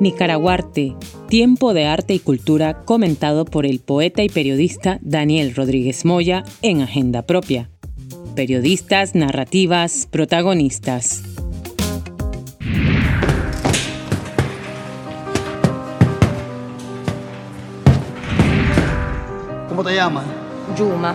Nicaraguarte, tiempo de arte y cultura comentado por el poeta y periodista Daniel Rodríguez Moya en Agenda Propia. Periodistas, narrativas, protagonistas. ¿Cómo te llamas? Yuma.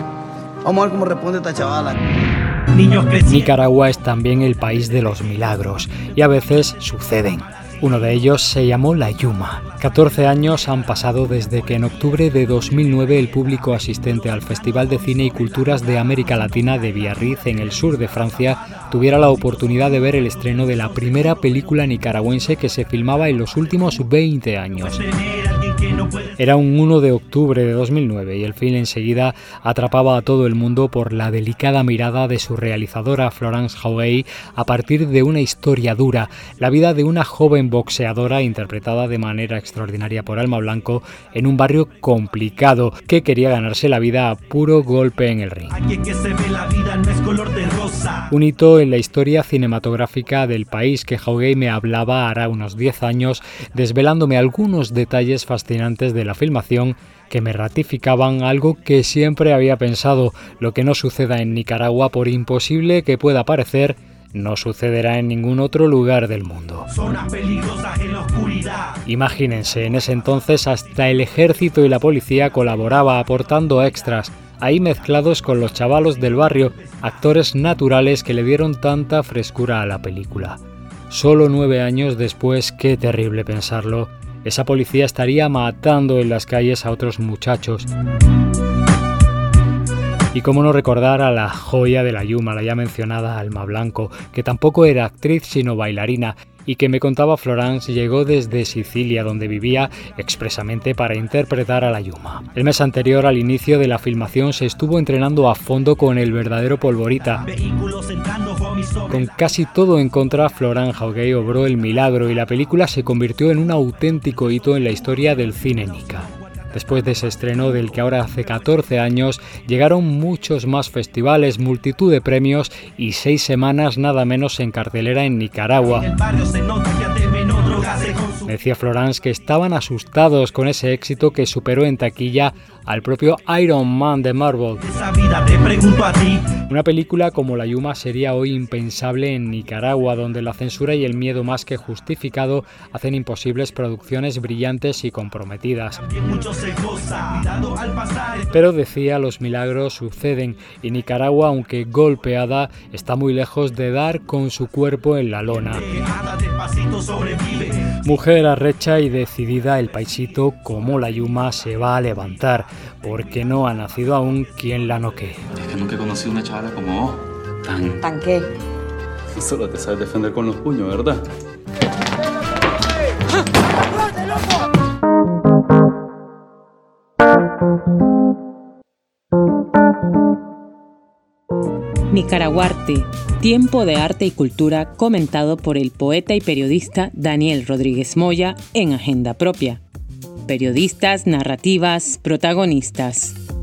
Vamos a ver cómo responde esta chavala. Nicaragua es también el país de los milagros y a veces suceden. Uno de ellos se llamó La Yuma. 14 años han pasado desde que en octubre de 2009 el público asistente al Festival de Cine y Culturas de América Latina de Biarritz, en el sur de Francia, tuviera la oportunidad de ver el estreno de la primera película nicaragüense que se filmaba en los últimos 20 años. Era un 1 de octubre de 2009 y el film enseguida atrapaba a todo el mundo por la delicada mirada de su realizadora Florence Haughey a partir de una historia dura, la vida de una joven boxeadora interpretada de manera extraordinaria por Alma Blanco en un barrio complicado que quería ganarse la vida a puro golpe en el ring. Un hito en la historia cinematográfica del país que Haughey me hablaba hará unos 10 años desvelándome algunos detalles fascinantes de la filmación que me ratificaban algo que siempre había pensado, lo que no suceda en Nicaragua por imposible que pueda parecer, no sucederá en ningún otro lugar del mundo. Imagínense, en ese entonces hasta el ejército y la policía colaboraba aportando extras, ahí mezclados con los chavalos del barrio, actores naturales que le dieron tanta frescura a la película. Solo nueve años después, qué terrible pensarlo, esa policía estaría matando en las calles a otros muchachos. Y cómo no recordar a la joya de la Yuma, la ya mencionada Alma Blanco, que tampoco era actriz sino bailarina y que me contaba Florence llegó desde Sicilia, donde vivía expresamente para interpretar a la Yuma. El mes anterior al inicio de la filmación se estuvo entrenando a fondo con el verdadero polvorita. Con casi todo en contra, Florence Haughey obró el milagro y la película se convirtió en un auténtico hito en la historia del cine nica. Después de ese estreno del que ahora hace 14 años, llegaron muchos más festivales, multitud de premios y seis semanas nada menos en cartelera en Nicaragua. Decía Florence que estaban asustados con ese éxito que superó en taquilla al propio Iron Man de Marvel. Una película como La Yuma sería hoy impensable en Nicaragua, donde la censura y el miedo más que justificado hacen imposibles producciones brillantes y comprometidas. Pero decía, los milagros suceden y Nicaragua, aunque golpeada, está muy lejos de dar con su cuerpo en la lona. Mujer arrecha y decidida, el paisito como la Yuma se va a levantar porque no ha nacido aún quien la noquee. Es que nunca he conocido una chavala como vos. Tan. ¿Tan qué? Solo te sabes defender con los puños, ¿verdad? Nicaraguarte, tiempo de arte y cultura comentado por el poeta y periodista Daniel Rodríguez Moya en Agenda Propia periodistas, narrativas, protagonistas.